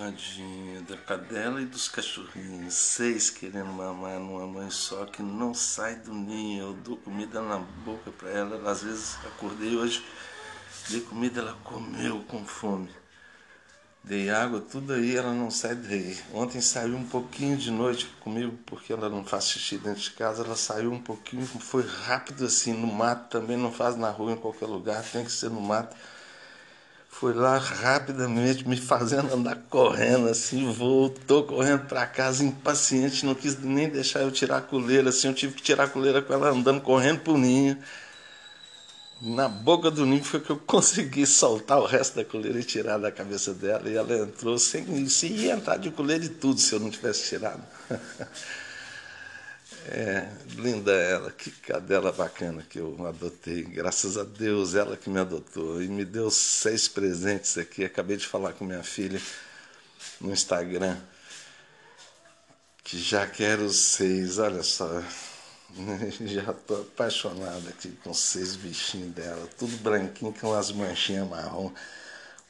Tadinha da cadela e dos cachorrinhos, seis querendo mamar numa mãe só que não sai do ninho. Eu dou comida na boca para ela. ela. Às vezes acordei hoje, dei comida, ela comeu com fome. Dei água, tudo aí, ela não sai daí. Ontem saiu um pouquinho de noite comigo, porque ela não faz xixi dentro de casa. Ela saiu um pouquinho, foi rápido assim, no mato também, não faz na rua, em qualquer lugar, tem que ser no mato foi lá rapidamente me fazendo andar correndo assim, voltou correndo para casa impaciente, não quis nem deixar eu tirar a coleira, assim, eu tive que tirar a coleira com ela andando correndo pro ninho. Na boca do ninho foi que eu consegui soltar o resto da coleira e tirar da cabeça dela, e ela entrou sem, se ia entrar de coleira e tudo se eu não tivesse tirado. É, linda ela, que cadela bacana que eu adotei. Graças a Deus, ela que me adotou. E me deu seis presentes aqui. Acabei de falar com minha filha no Instagram. Que já quero seis, olha só. Já estou apaixonado aqui com seis bichinhos dela. Tudo branquinho com as manchinhas marrom.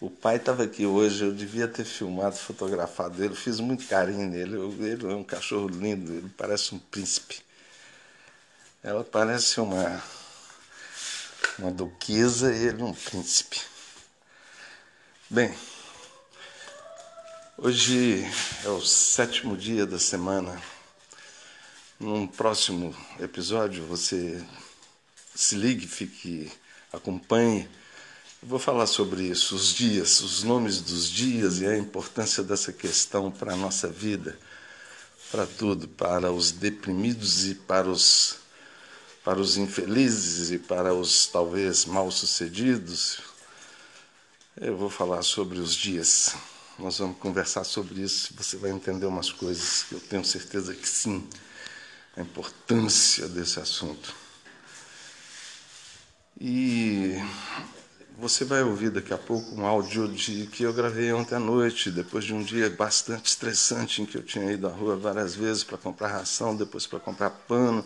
O pai estava aqui hoje, eu devia ter filmado, fotografado ele, fiz muito carinho nele. Ele é um cachorro lindo, ele parece um príncipe. Ela parece uma, uma duquesa e ele um príncipe. Bem, hoje é o sétimo dia da semana. Num próximo episódio você se ligue, fique, acompanhe vou falar sobre isso, os dias, os nomes dos dias e a importância dessa questão para a nossa vida, para tudo, para os deprimidos e para os, para os infelizes e para os talvez mal-sucedidos. Eu vou falar sobre os dias. Nós vamos conversar sobre isso. Você vai entender umas coisas que eu tenho certeza que sim, a importância desse assunto. E você vai ouvir daqui a pouco um áudio de que eu gravei ontem à noite, depois de um dia bastante estressante em que eu tinha ido à rua várias vezes para comprar ração, depois para comprar pano.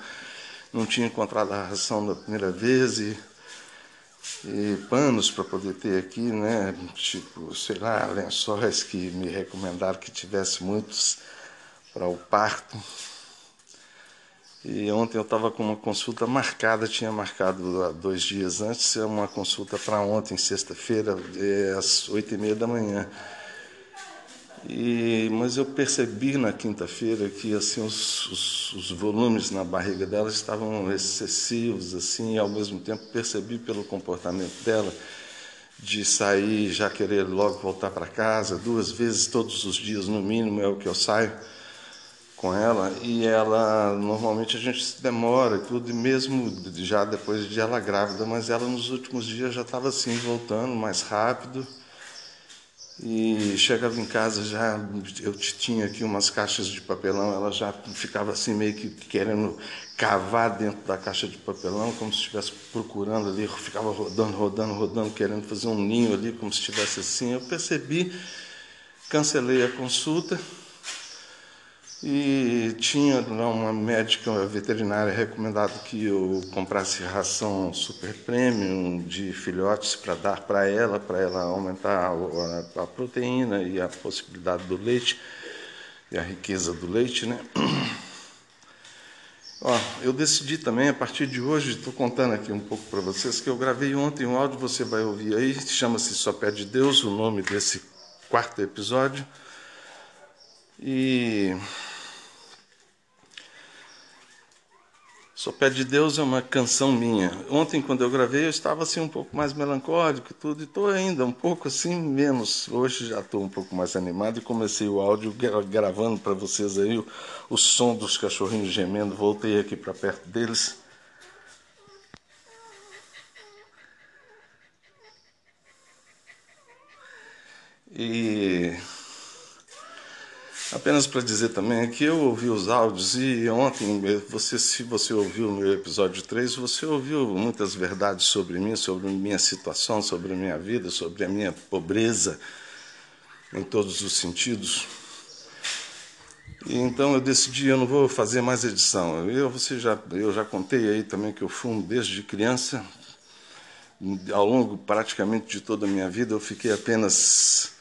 Não tinha encontrado a ração da primeira vez e, e panos para poder ter aqui, né? Tipo, sei lá, lençóis que me recomendaram que tivesse muitos para o parto. E ontem eu estava com uma consulta marcada, tinha marcado dois dias antes, é uma consulta para ontem, sexta-feira, às oito e meia da manhã. E, mas eu percebi na quinta-feira que assim os, os, os, volumes na barriga dela estavam excessivos, assim, e ao mesmo tempo percebi pelo comportamento dela de sair já querer logo voltar para casa, duas vezes todos os dias no mínimo é o que eu saio com ela e ela normalmente a gente se demora e tudo, mesmo já depois de ela grávida, mas ela nos últimos dias já estava assim voltando mais rápido e chegava em casa já eu tinha aqui umas caixas de papelão, ela já ficava assim meio que querendo cavar dentro da caixa de papelão, como se estivesse procurando ali, ficava rodando, rodando, rodando, querendo fazer um ninho ali, como se estivesse assim. Eu percebi, cancelei a consulta e tinha lá uma médica veterinária recomendado que eu comprasse ração super premium de filhotes para dar para ela, para ela aumentar a, a, proteína e a possibilidade do leite e a riqueza do leite, né? Ó, eu decidi também, a partir de hoje, estou contando aqui um pouco para vocês, que eu gravei ontem um áudio, você vai ouvir aí, chama-se Só Pé de Deus, o nome desse quarto episódio. E Só Pé de Deus é uma canção minha. Ontem, quando eu gravei, eu estava assim um pouco mais melancólico e tudo, e estou ainda um pouco assim menos. Hoje já estou um pouco mais animado e comecei o áudio gravando para vocês aí o, o som dos cachorrinhos gemendo. Voltei aqui para perto deles. E Apenas para dizer também que eu ouvi os áudios e ontem, você, se você ouviu o meu episódio 3, você ouviu muitas verdades sobre mim, sobre minha situação, sobre a minha vida, sobre a minha pobreza, em todos os sentidos. E então eu decidi, eu não vou fazer mais edição. Eu, você já, eu já contei aí também que eu fumo desde criança. Ao longo praticamente de toda a minha vida, eu fiquei apenas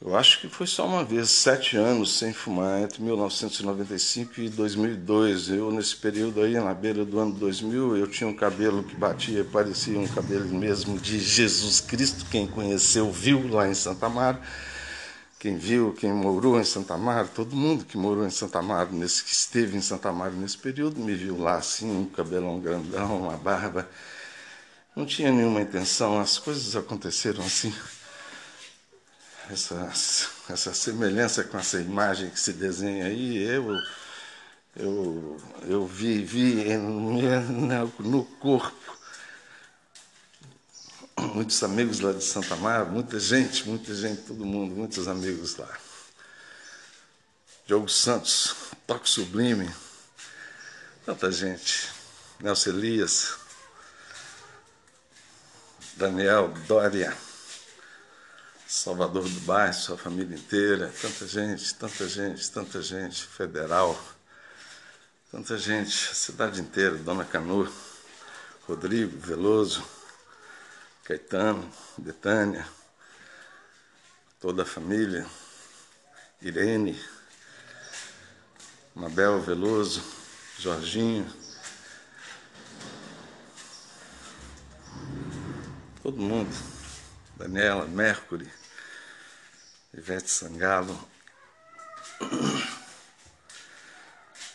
Eu acho que foi só uma vez, sete anos sem fumar, entre 1995 e 2002. Eu, nesse período aí, na beira do ano 2000, eu tinha um cabelo que batia, parecia um cabelo mesmo de Jesus Cristo. Quem conheceu, viu lá em Santa Amaro. Quem viu, quem morou em Santa Amaro, todo mundo que morou em Santa Amaro, nesse, que esteve em Santa Amaro nesse período, me viu lá assim, um cabelão grandão, uma barba. Não tinha nenhuma intenção, as coisas aconteceram assim essa, essa semelhança com essa imagem que se desenha aí, eu, eu, eu vi, vi no corpo muitos amigos lá de Santa Mar, muita gente, muita gente, todo mundo, muitos amigos lá. Diogo Santos, Toque Sublime, tanta gente. Nelson Elias, Daniel Dória. Salvador do Bairro, sua família inteira, tanta gente, tanta gente, tanta gente, Federal, tanta gente, a cidade inteira, Dona Canu, Rodrigo, Veloso, Caetano, Betânia, toda a família, Irene, Mabel Veloso, Jorginho, todo mundo, Daniela, Mercury, Ivete Sangalo.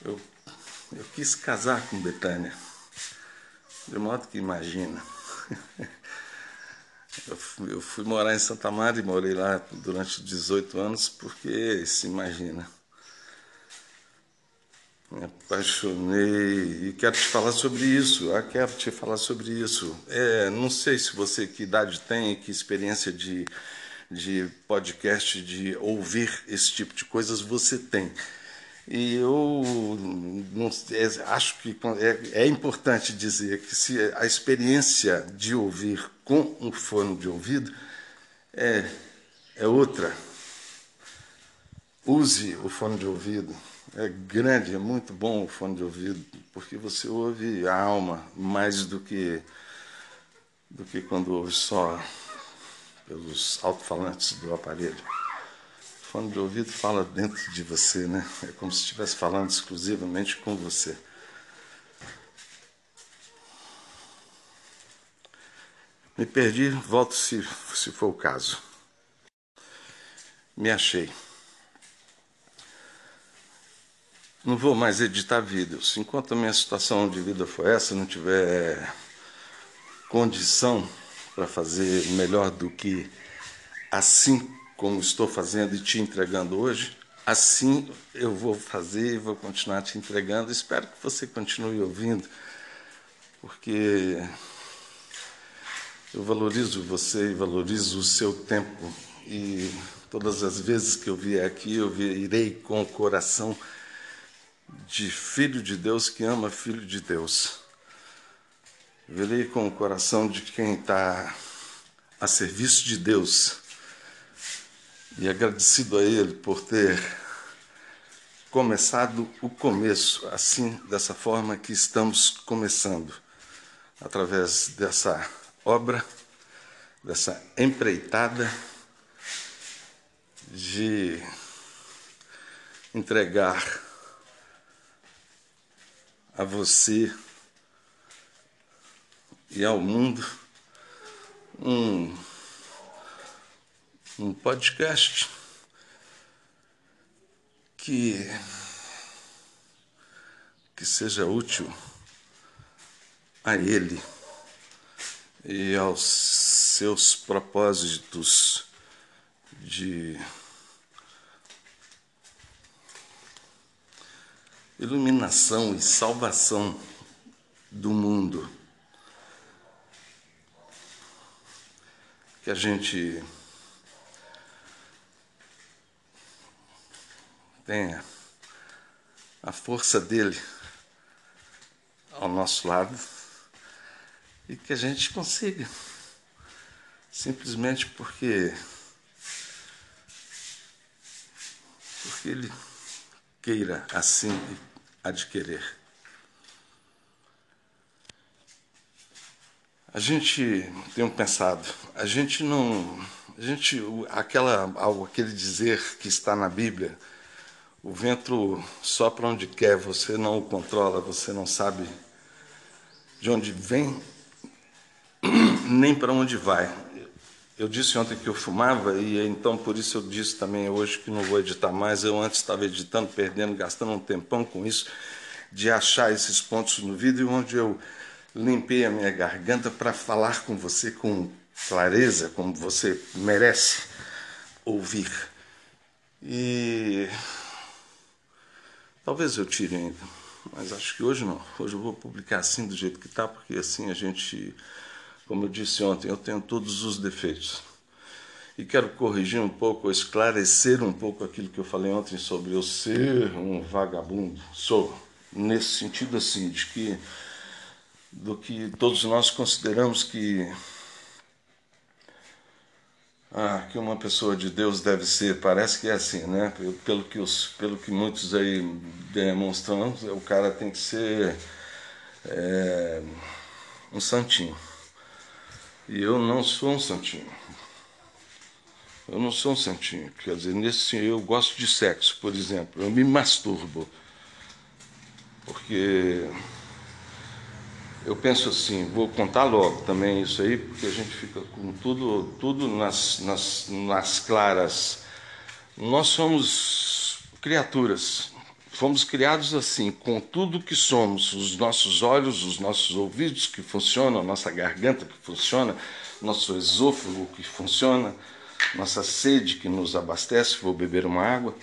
Eu, eu quis casar com Betânia, de modo que imagina. Eu fui, morar em Santa Maria e morei lá durante 18 anos, porque se imagina. Apaixonei e quero te falar sobre isso. Ah, quero te falar sobre isso. É, não sei se você que idade tem, que experiência de de podcast, de ouvir esse tipo de coisas, você tem. E eu não, é, acho que é, é, importante dizer que se a experiência de ouvir com um fone de ouvido é, é outra. Use o fone de ouvido. É grande, é muito bom o fone de ouvido, porque você ouve a alma mais do que, do que quando ouve só pelos alto-falantes do aparelho. O fone de ouvido fala dentro de você, né? É como se estivesse falando exclusivamente com você. Me perdi, volto se, se for o caso. Me achei. Não vou mais editar vídeos. Enquanto a minha situação de vida for essa, não tiver condição para fazer melhor do que assim como estou fazendo e te entregando hoje, assim eu vou fazer e vou continuar te entregando. Espero que você continue ouvindo, porque eu valorizo você e valorizo o seu tempo. E todas as vezes que eu vier aqui, eu irei com o coração de filho de Deus que ama filho de Deus. Virei com o coração de quem está a serviço de Deus e agradecido a Ele por ter começado o começo assim, dessa forma que estamos começando, através dessa obra, dessa empreitada de entregar a você e ao mundo um, um podcast que, que seja útil a ele e aos seus propósitos de iluminação e salvação do mundo. que a gente tenha a força dele ao nosso lado e que a gente consiga, simplesmente porque porque ele queira assim adquirir. A gente tem pensado, a gente não, a gente aquela aquele dizer que está na Bíblia, o vento sopra onde quer, você não o controla, você não sabe de onde vem nem para onde vai. Eu disse ontem que eu fumava e então por isso eu disse também hoje que não vou editar mais. Eu antes estava editando, perdendo, gastando um tempão com isso, de achar esses pontos no vídeo onde eu limpei a minha garganta para falar com você com clareza, como você merece ouvir. E talvez eu tire ainda, mas acho que hoje não. Hoje eu vou publicar assim do jeito que está, porque assim a gente como eu disse ontem, eu tenho todos os defeitos. E quero corrigir um pouco, esclarecer um pouco aquilo que eu falei ontem sobre eu ser um vagabundo. Sou, nesse sentido assim, de que do que todos nós consideramos que ah, que uma pessoa de Deus deve ser, parece que é assim, né? Pelo que, os, pelo que muitos aí demonstram, o cara tem que ser é, um santinho. E eu não sou um santinho. Eu não sou um santinho. Quer dizer, nesse eu gosto de sexo, por exemplo. Eu me masturbo. Porque eu penso assim, vou contar logo também isso aí, porque a gente fica com tudo, tudo nas, nas, nas claras. Nós somos criaturas, fomos criados assim, com tudo que somos, os nossos olhos, os nossos ouvidos que funcionam, a nossa garganta que funciona, nosso esôfago que funciona, nossa sede que nos abastece, vou beber uma água.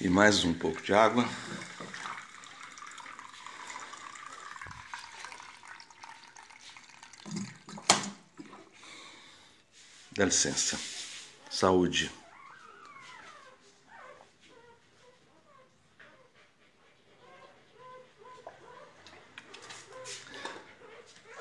E mais um pouco de água. Dá licença. Saúde.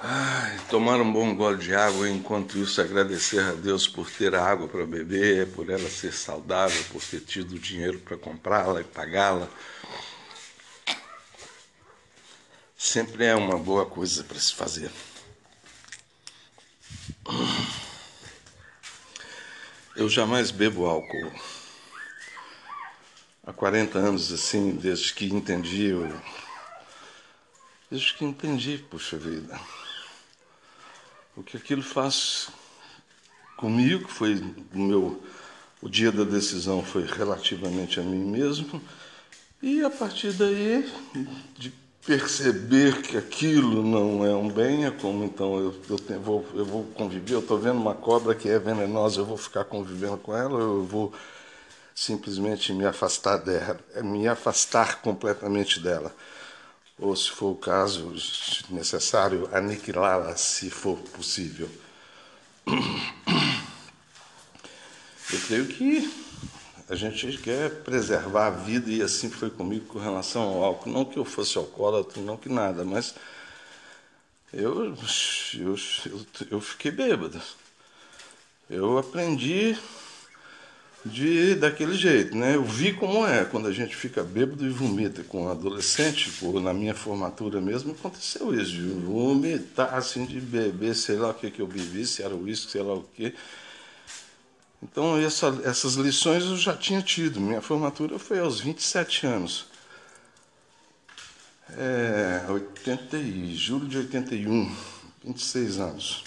Ai, tomar um bom gole de água enquanto isso agradecer a Deus por ter água para beber, por ela ser saudável, por ter tido dinheiro para comprá-la e pagá-la. Sempre é uma boa coisa para se fazer. Eu jamais bebo álcool. Há 40 anos, assim, desde que entendi, eu... desde que entendi, puxa vida, o que aquilo faz comigo, foi o meu, o dia da decisão foi relativamente a mim mesmo, e a partir daí, de perceber que aquilo não é um bem, é como então eu, eu, tenho, vou, eu vou conviver, eu estou vendo uma cobra que é venenosa, eu vou ficar convivendo com ela, eu vou simplesmente me afastar dela, é me afastar completamente dela. Ou, se for o caso necessário, aniquilá-la, se for possível. Eu creio que a gente quer preservar a vida e assim foi comigo com relação ao álcool. Não que eu fosse alcoólatra, não que nada, mas eu, eu, eu, eu fiquei bêbado. Eu aprendi de daquele jeito, né? Eu vi como é quando a gente fica bêbado e vomita. Com um adolescente, ou na minha formatura mesmo, aconteceu isso, de vomitar, assim, de beber, sei lá o que, que eu bebi, se era uísque, sei lá o que. Então, essa, essas lições eu já tinha tido. Minha formatura foi aos 27 anos. É, 80, julho de 81, 26 anos.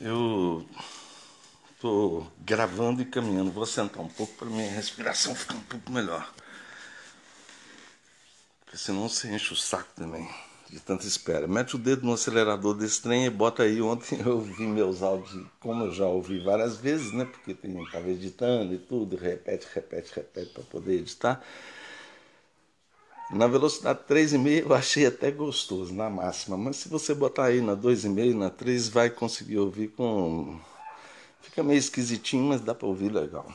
Eu estou gravando e caminhando. Vou sentar um pouco para minha respiração ficar um pouco melhor. Porque senão você enche o saco também de tanta espera. Mete o dedo no acelerador desse trem e bota aí. Ontem eu ouvi meus áudios, como eu já ouvi várias vezes, né? Porque estava editando e tudo, repete, repete, repete para poder editar. Na velocidade 3,5 eu achei até gostoso, na máxima. Mas se você botar aí na 2,5, na 3, vai conseguir ouvir com. Fica meio esquisitinho, mas dá para ouvir legal.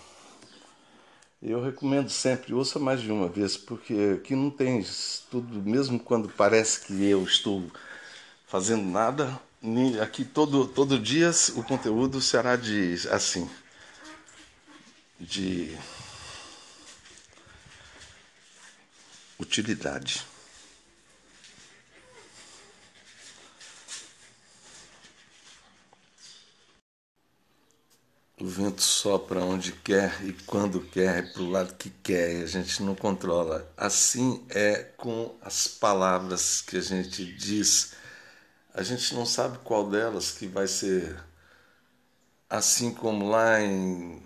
Eu recomendo sempre, ouça mais de uma vez, porque aqui não tem tudo, mesmo quando parece que eu estou fazendo nada, aqui todo, todo dia o conteúdo será de assim de utilidade. O vento sopra onde quer e quando quer, para o lado que quer, e a gente não controla. Assim é com as palavras que a gente diz. A gente não sabe qual delas que vai ser assim como lá em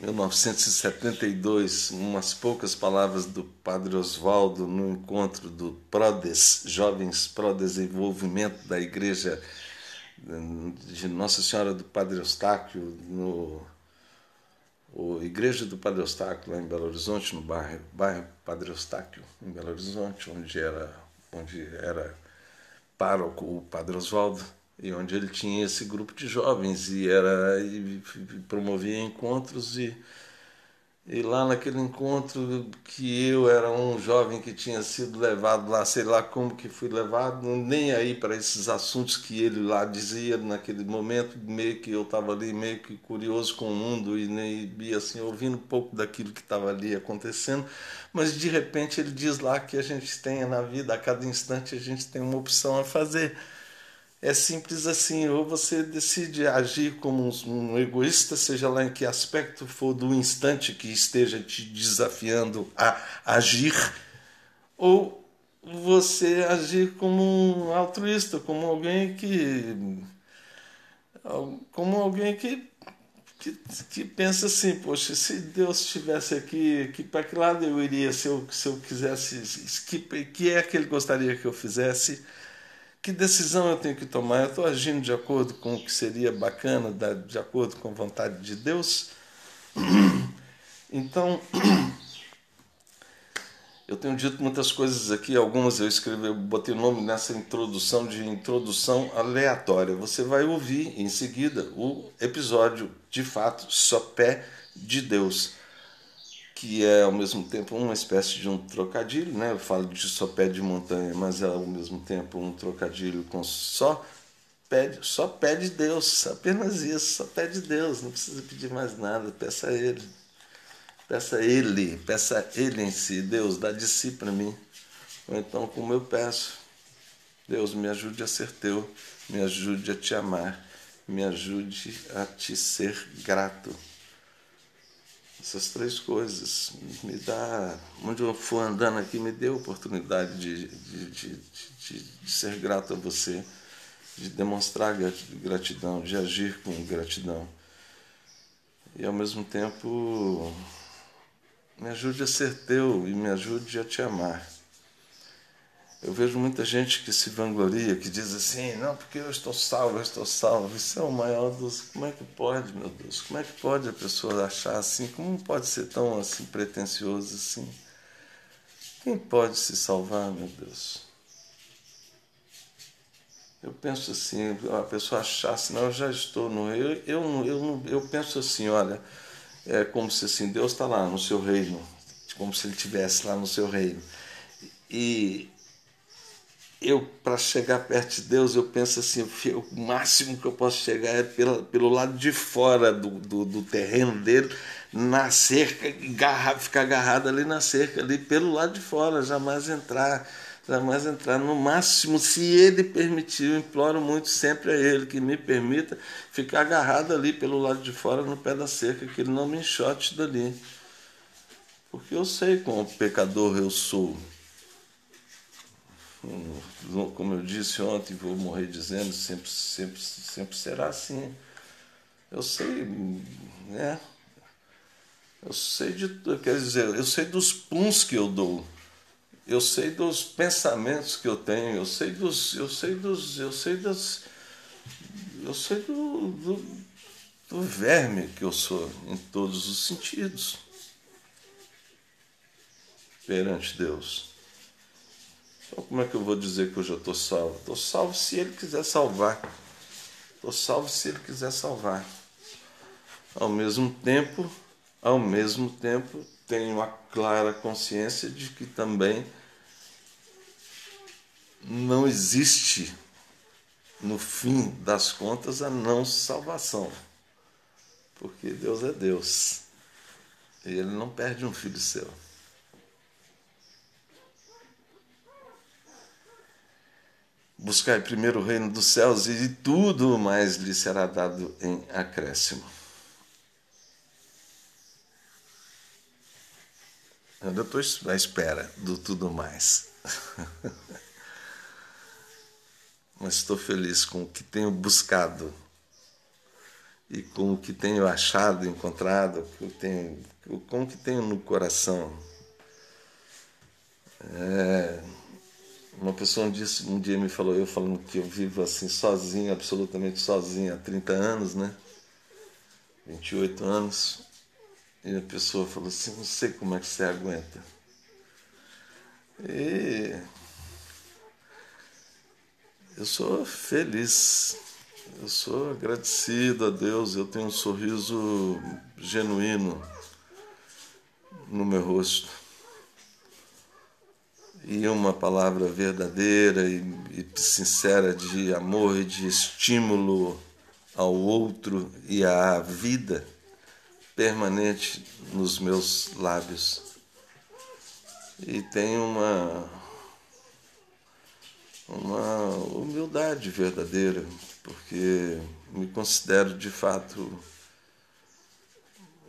1972, umas poucas palavras do Padre Oswaldo no encontro do PRODES, Jovens Pro Desenvolvimento da Igreja de Nossa Senhora do Padre Eustáquio, no o Igreja do Padre Eustáquio, lá em Belo Horizonte, no bairro, bairro Padre Eustáquio, em Belo Horizonte, onde era, onde era pároco o Padre Oswaldo, e onde ele tinha esse grupo de jovens e, era, e promovia encontros e e lá naquele encontro que eu era um jovem que tinha sido levado lá, sei lá como que fui levado, nem aí para esses assuntos que ele lá dizia naquele momento, meio que eu estava ali meio que curioso com o mundo e, nem, e assim ouvindo um pouco daquilo que estava ali acontecendo, mas de repente ele diz lá que a gente tem na vida, a cada instante a gente tem uma opção a fazer. É simples assim, ou você decide agir como um egoísta, seja lá em que aspecto for do instante que esteja te desafiando a agir, ou você agir como um altruísta, como alguém que como alguém que que, que pensa assim, poxa, se Deus estivesse aqui, que para que lado eu iria se eu, se eu quisesse, que, que é que ele gostaria que eu fizesse? Que decisão eu tenho que tomar? Eu estou agindo de acordo com o que seria bacana, de acordo com a vontade de Deus? Então, eu tenho dito muitas coisas aqui, algumas eu escrevi, eu botei o nome nessa introdução de introdução aleatória. Você vai ouvir em seguida o episódio, de fato, só pé de Deus que é ao mesmo tempo uma espécie de um trocadilho, né? Eu falo de só pé de montanha, mas é ao mesmo tempo um trocadilho com só pé, só pé de Deus, apenas isso, só pé de Deus, não precisa pedir mais nada, peça a Ele. Peça a Ele, peça a Ele em si, Deus, dá de si para mim. Ou então, como eu peço, Deus, me ajude a ser teu, me ajude a te amar, me ajude a te ser grato. Essas três coisas me dá, onde eu for andando aqui, me dê a oportunidade de, de, de, de, de ser grato a você, de demonstrar gratidão, de agir com gratidão. E ao mesmo tempo me ajude a ser teu e me ajude a te amar. Eu vejo muita gente que se vangloria, que diz assim, não, porque eu estou salvo, eu estou salvo. Isso é o maior dos. Como é que pode, meu Deus? Como é que pode a pessoa achar assim? Como pode ser tão assim pretensioso assim? Quem pode se salvar, meu Deus? Eu penso assim, a pessoa achar assim, não, eu já estou no. Eu, eu, eu, eu penso assim, olha, é como se assim, Deus está lá no seu reino, como se ele estivesse lá no seu reino. E eu, para chegar perto de Deus, eu penso assim: o máximo que eu posso chegar é pela, pelo lado de fora do, do, do terreno dele, na cerca, garra, ficar agarrado ali na cerca, ali pelo lado de fora, jamais entrar, jamais entrar. No máximo, se ele permitir, eu imploro muito sempre a ele que me permita ficar agarrado ali pelo lado de fora, no pé da cerca, que ele não me enxote dali. Porque eu sei como pecador eu sou como eu disse ontem, vou morrer dizendo, sempre, sempre, sempre será assim. Eu sei, né? Eu sei de quer dizer, eu sei dos puns que eu dou. Eu sei dos pensamentos que eu tenho, eu sei dos, eu sei dos, eu sei das eu sei do, do, do verme que eu sou em todos os sentidos perante Deus. Então, como é que eu vou dizer que eu já estou salvo? Estou salvo se Ele quiser salvar. Estou salvo se Ele quiser salvar. Ao mesmo tempo, ao mesmo tempo, tenho a clara consciência de que também não existe no fim das contas, a não salvação. Porque Deus é Deus. E Ele não perde um filho seu. Buscai primeiro o reino dos céus e tudo mais lhe será dado em acréscimo. Eu estou à espera do tudo mais. Mas estou feliz com o que tenho buscado e com o que tenho achado, encontrado, que tenho, com o que tenho no coração. É, uma pessoa um dia, um dia me falou, eu falando que eu vivo assim sozinho, absolutamente sozinho há 30 anos, né? 28 anos. E a pessoa falou assim, não sei como é que você aguenta. E eu sou feliz, eu sou agradecido a Deus, eu tenho um sorriso genuíno no meu rosto e uma palavra verdadeira e, e sincera de amor e de estímulo ao outro e à vida permanente nos meus lábios. E tenho uma, uma humildade verdadeira, porque me considero de fato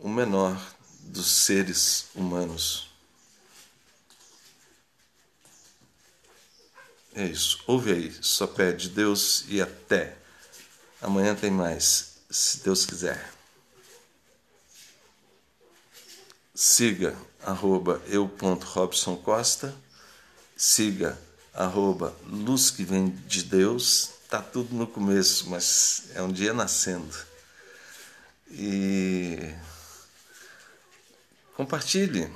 o menor dos seres humanos. É isso. Ouve aí. Só pede Deus e até. Amanhã tem mais, se Deus quiser. Siga arroba eu.robsoncosta. Siga arroba luz que vem de Deus. Tá tudo no começo, mas é um dia nascendo. E compartilhe.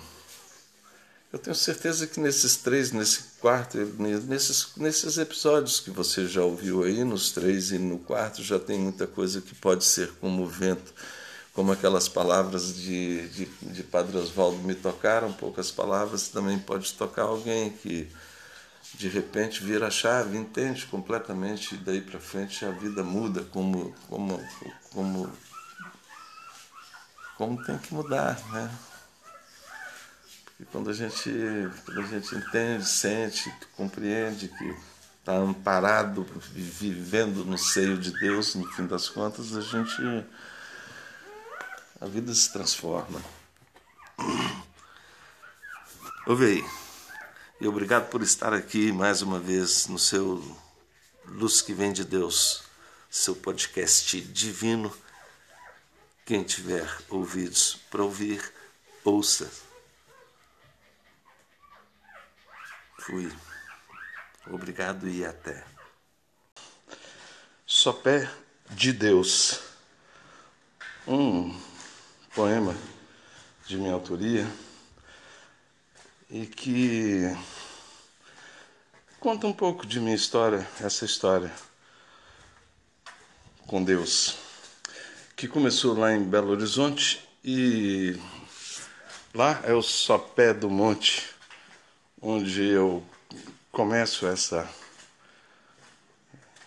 Eu tenho certeza que nesses três, nesse quarto, nesses, nesses episódios que você já ouviu aí, nos três e no quarto, já tem muita coisa que pode ser como vento, como aquelas palavras de, de, de Padre Oswaldo me tocaram, poucas palavras também pode tocar alguém que de repente vira a chave, entende completamente e daí para frente a vida muda como, como, como, como tem que mudar, né? E quando a gente, quando a gente entende, sente, compreende que está amparado, vivendo no seio de Deus, no fim das contas, a gente. a vida se transforma. Ouve. E obrigado por estar aqui mais uma vez no seu Luz que Vem de Deus, seu podcast divino. Quem tiver ouvidos para ouvir, ouça. Fui. Obrigado e até. Sopé de Deus. Um poema de minha autoria e que conta um pouco de minha história, essa história com Deus, que começou lá em Belo Horizonte e lá é o sopé do monte onde eu começo essa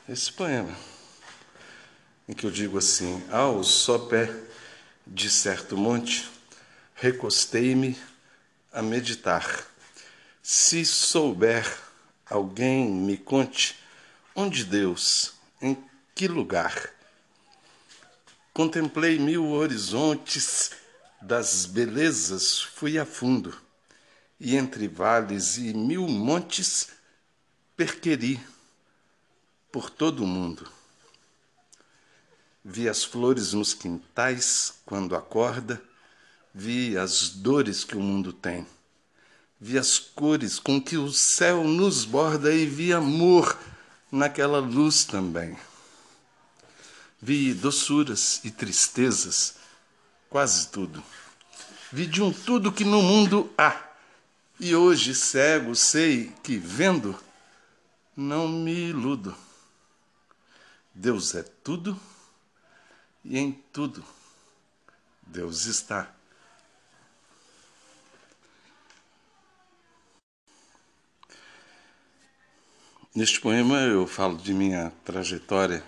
esse poema, em que eu digo assim: Ao sopé de certo monte, recostei-me a meditar. Se souber, alguém me conte onde Deus, em que lugar. Contemplei mil horizontes das belezas, fui a fundo e entre vales e mil montes perqueri por todo o mundo. Vi as flores nos quintais quando acorda, vi as dores que o mundo tem. Vi as cores com que o céu nos borda e vi amor naquela luz também. Vi doçuras e tristezas, quase tudo. Vi de um tudo que no mundo há e hoje, cego, sei que vendo, não me iludo. Deus é tudo e em tudo Deus está. Neste poema eu falo de minha trajetória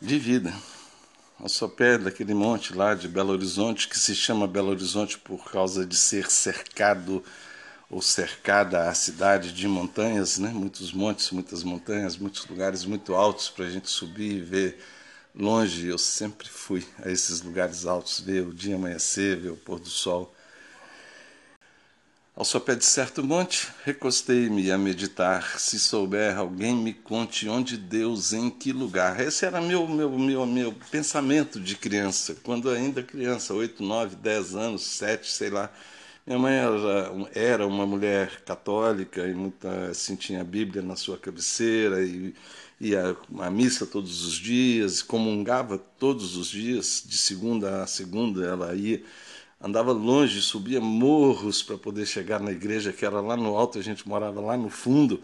de vida, ao sopé daquele monte lá de Belo Horizonte, que se chama Belo Horizonte por causa de ser cercado ou cercada a cidade de montanhas, né? muitos montes, muitas montanhas, muitos lugares muito altos para a gente subir e ver longe. Eu sempre fui a esses lugares altos, ver o dia amanhecer, ver o pôr do sol. Ao sopé de certo monte, recostei-me a meditar. Se souber, alguém me conte onde Deus, em que lugar. Esse era meu meu meu meu pensamento de criança, quando ainda criança, oito, nove, dez anos, sete, sei lá. Minha mãe era, era uma mulher católica e muita, assim, tinha a Bíblia na sua cabeceira e ia à missa todos os dias, comungava todos os dias, de segunda a segunda ela ia andava longe, subia morros para poder chegar na igreja, que era lá no alto, a gente morava lá no fundo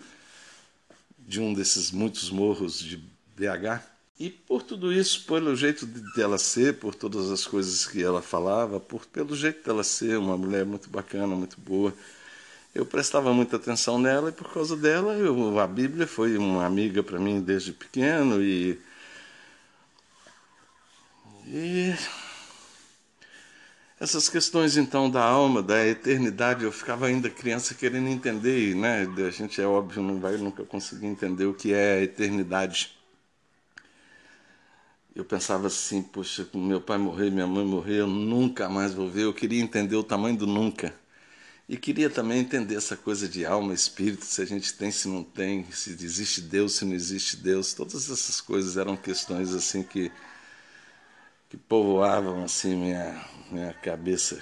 de um desses muitos morros de BH. E por tudo isso, pelo jeito dela ser, por todas as coisas que ela falava, por pelo jeito dela ser, uma mulher muito bacana, muito boa, eu prestava muita atenção nela e por causa dela, eu, a Bíblia foi uma amiga para mim desde pequeno e e essas questões então da alma, da eternidade, eu ficava ainda criança querendo entender, né? A gente é óbvio não vai nunca conseguir entender o que é a eternidade. Eu pensava assim, poxa, meu pai morrer, minha mãe morrer, eu nunca mais vou ver. Eu queria entender o tamanho do nunca. E queria também entender essa coisa de alma, espírito, se a gente tem, se não tem, se existe Deus, se não existe Deus. Todas essas coisas eram questões assim que que povoavam assim minha, minha cabeça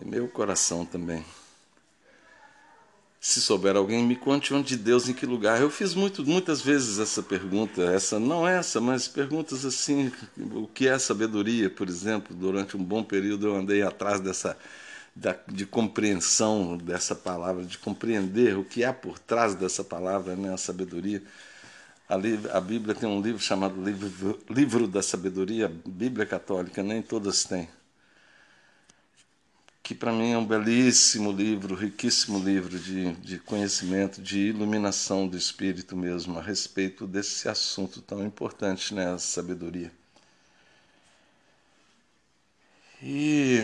e meu coração também. Se souber alguém, me conte onde Deus, em que lugar. Eu fiz muito, muitas vezes essa pergunta, essa não essa, mas perguntas assim, o que é sabedoria, por exemplo. Durante um bom período eu andei atrás dessa da, de compreensão dessa palavra, de compreender o que há por trás dessa palavra, né, a sabedoria. A, Bíblia tem um livro chamado livro, livro da Sabedoria, Bíblia Católica, nem todas têm. Que para mim é um belíssimo livro, riquíssimo livro de, de conhecimento, de iluminação do espírito mesmo, a respeito desse assunto tão importante, né, a sabedoria. E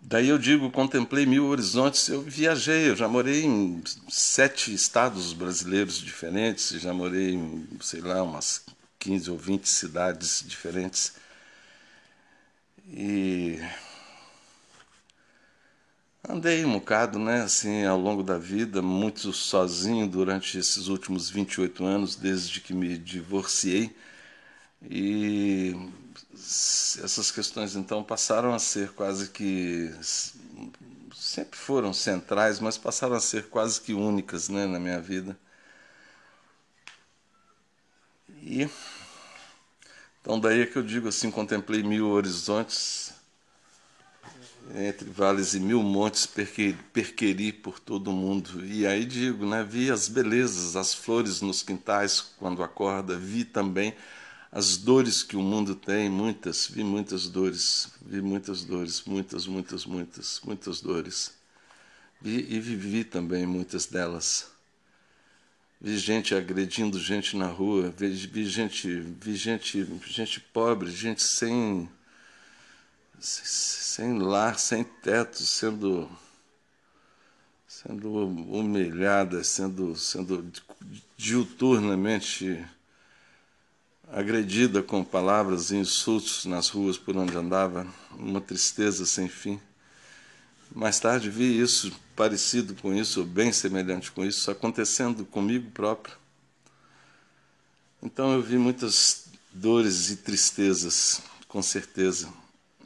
Daí eu digo, contemplei mil horizontes. Eu viajei, eu já morei em sete estados brasileiros diferentes, já morei em, sei lá, umas 15 ou 20 cidades diferentes. E andei um bocado, né, assim, ao longo da vida, muito sozinho durante esses últimos 28 anos, desde que me divorciei. E essas questões então passaram a ser quase que sempre foram centrais, mas passaram a ser quase que únicas, né, na minha vida. E então daí é que eu digo assim, contemplei mil horizontes entre vales e mil montes perqueri por todo o mundo. E aí digo, né, vi as belezas, as flores nos quintais quando acorda, vi também as dores que o mundo tem, muitas, vi muitas dores, vi muitas dores, muitas, muitas, muitas, muitas dores. Vi e vivi também muitas delas. Vi gente agredindo gente na rua, vi, vi gente, vi gente, gente pobre, gente sem sem lar, sem teto, sendo sendo humilhada, sendo sendo diuturnamente agredida com palavras e insultos nas ruas por onde andava, uma tristeza sem fim. Mais tarde vi isso parecido com isso, ou bem semelhante com isso, acontecendo comigo próprio. Então eu vi muitas dores e tristezas, com certeza.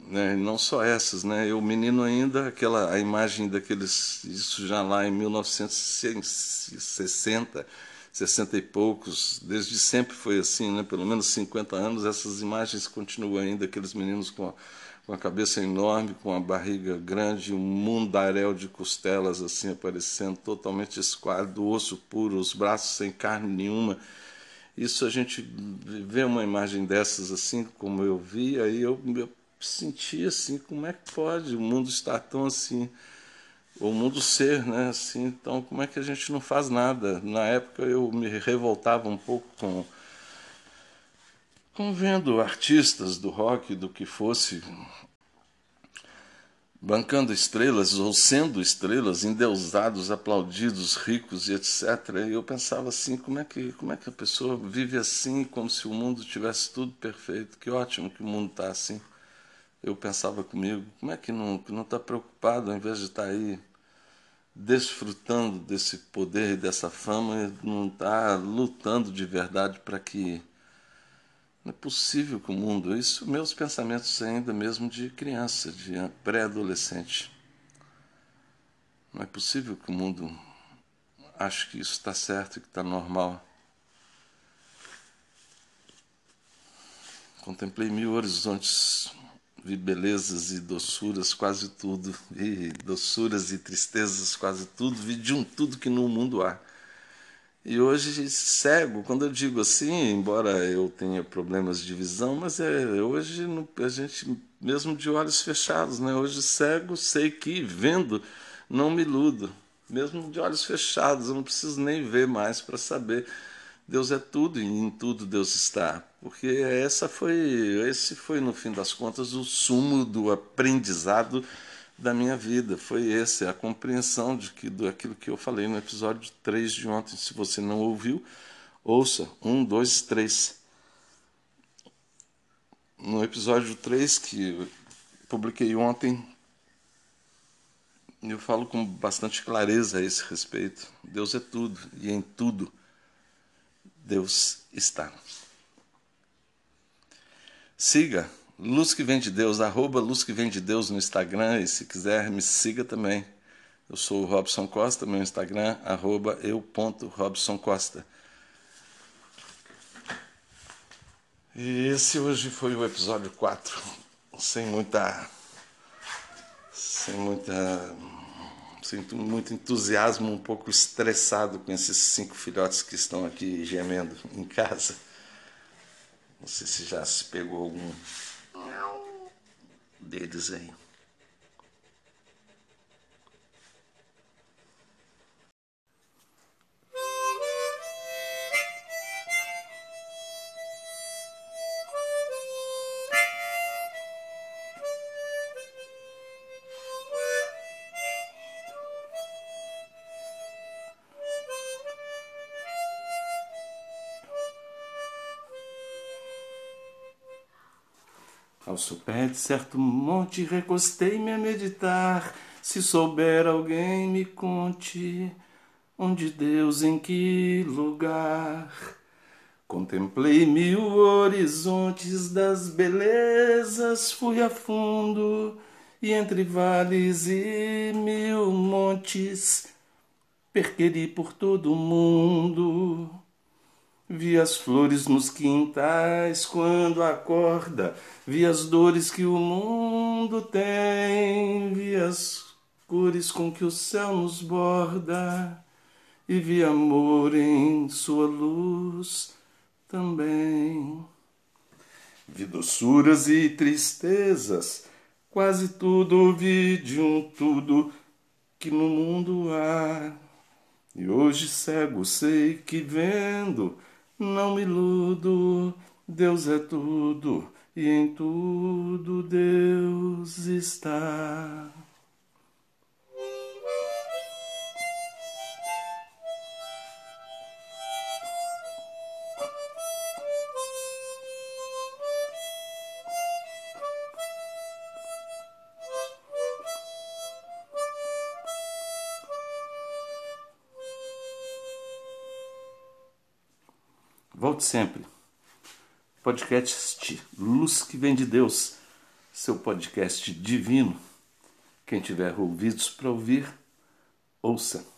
Né? Não só essas, né? Eu menino ainda, aquela a imagem daqueles, isso já lá em 1960, 60 e poucos, desde sempre foi assim, né? pelo menos 50 anos, essas imagens continuam ainda, aqueles meninos com a, com a cabeça enorme, com a barriga grande, um mundaréu de costelas assim aparecendo, totalmente esquálido, osso puro, os braços sem carne nenhuma. Isso a gente vê uma imagem dessas assim, como eu vi, aí eu, eu senti assim, como é que pode o mundo estar tão assim, o mundo ser, né? Assim, então, como é que a gente não faz nada? Na época eu me revoltava um pouco com, com vendo artistas do rock, do que fosse, bancando estrelas ou sendo estrelas, endeusados, aplaudidos, ricos e etc. E eu pensava assim, como é que como é que a pessoa vive assim, como se o mundo tivesse tudo perfeito? Que ótimo que o mundo está assim. Eu pensava comigo, como é que não está preocupado ao invés de estar tá aí desfrutando desse poder e dessa fama, não está lutando de verdade para que não é possível que o mundo, isso meus pensamentos ainda mesmo de criança, de pré-adolescente. Não é possível que o mundo ache que isso está certo, que está normal. Contemplei mil horizontes, vi belezas e doçuras, quase tudo, vi doçuras e tristezas, quase tudo, vi de um tudo que no mundo há. E hoje cego, quando eu digo assim, embora eu tenha problemas de visão, mas é hoje a gente mesmo de olhos fechados, né? Hoje cego, sei que vendo não me iludo, mesmo de olhos fechados, eu não preciso nem ver mais para saber. Deus é tudo e em tudo Deus está, porque essa foi, esse foi no fim das contas o sumo do aprendizado da minha vida. Foi esse, a compreensão de que daquilo que eu falei no episódio 3 de ontem. Se você não ouviu, ouça. 1, 2, 3. No episódio 3 que publiquei ontem, eu falo com bastante clareza a esse respeito. Deus é tudo e em tudo Deus está. Siga Luz que vem de Deus, arroba Luz que vem de Deus no Instagram e se quiser me siga também. Eu sou o Robson Costa, meu Instagram, arroba eu.robsoncosta. E esse hoje foi o episódio 4, sem muita. sem muita. sem muito entusiasmo, um pouco estressado com esses cinco filhotes que estão aqui gemendo em casa. Não sei se já se pegou algum deles aí. Ao sopé de certo monte recostei-me a meditar. Se souber alguém, me conte onde Deus, em que lugar. Contemplei mil horizontes das belezas, fui a fundo e entre vales e mil montes perqueri por todo o mundo. Vi as flores nos quintais quando acorda, vi as dores que o mundo tem, vi as cores com que o céu nos borda, e vi amor em sua luz também. Vi doçuras e tristezas, quase tudo vi de um tudo que no mundo há. E hoje cego sei que vendo não me iludo, Deus é tudo e em tudo Deus está. Sempre. Podcast Luz que vem de Deus, seu podcast divino. Quem tiver ouvidos para ouvir, ouça.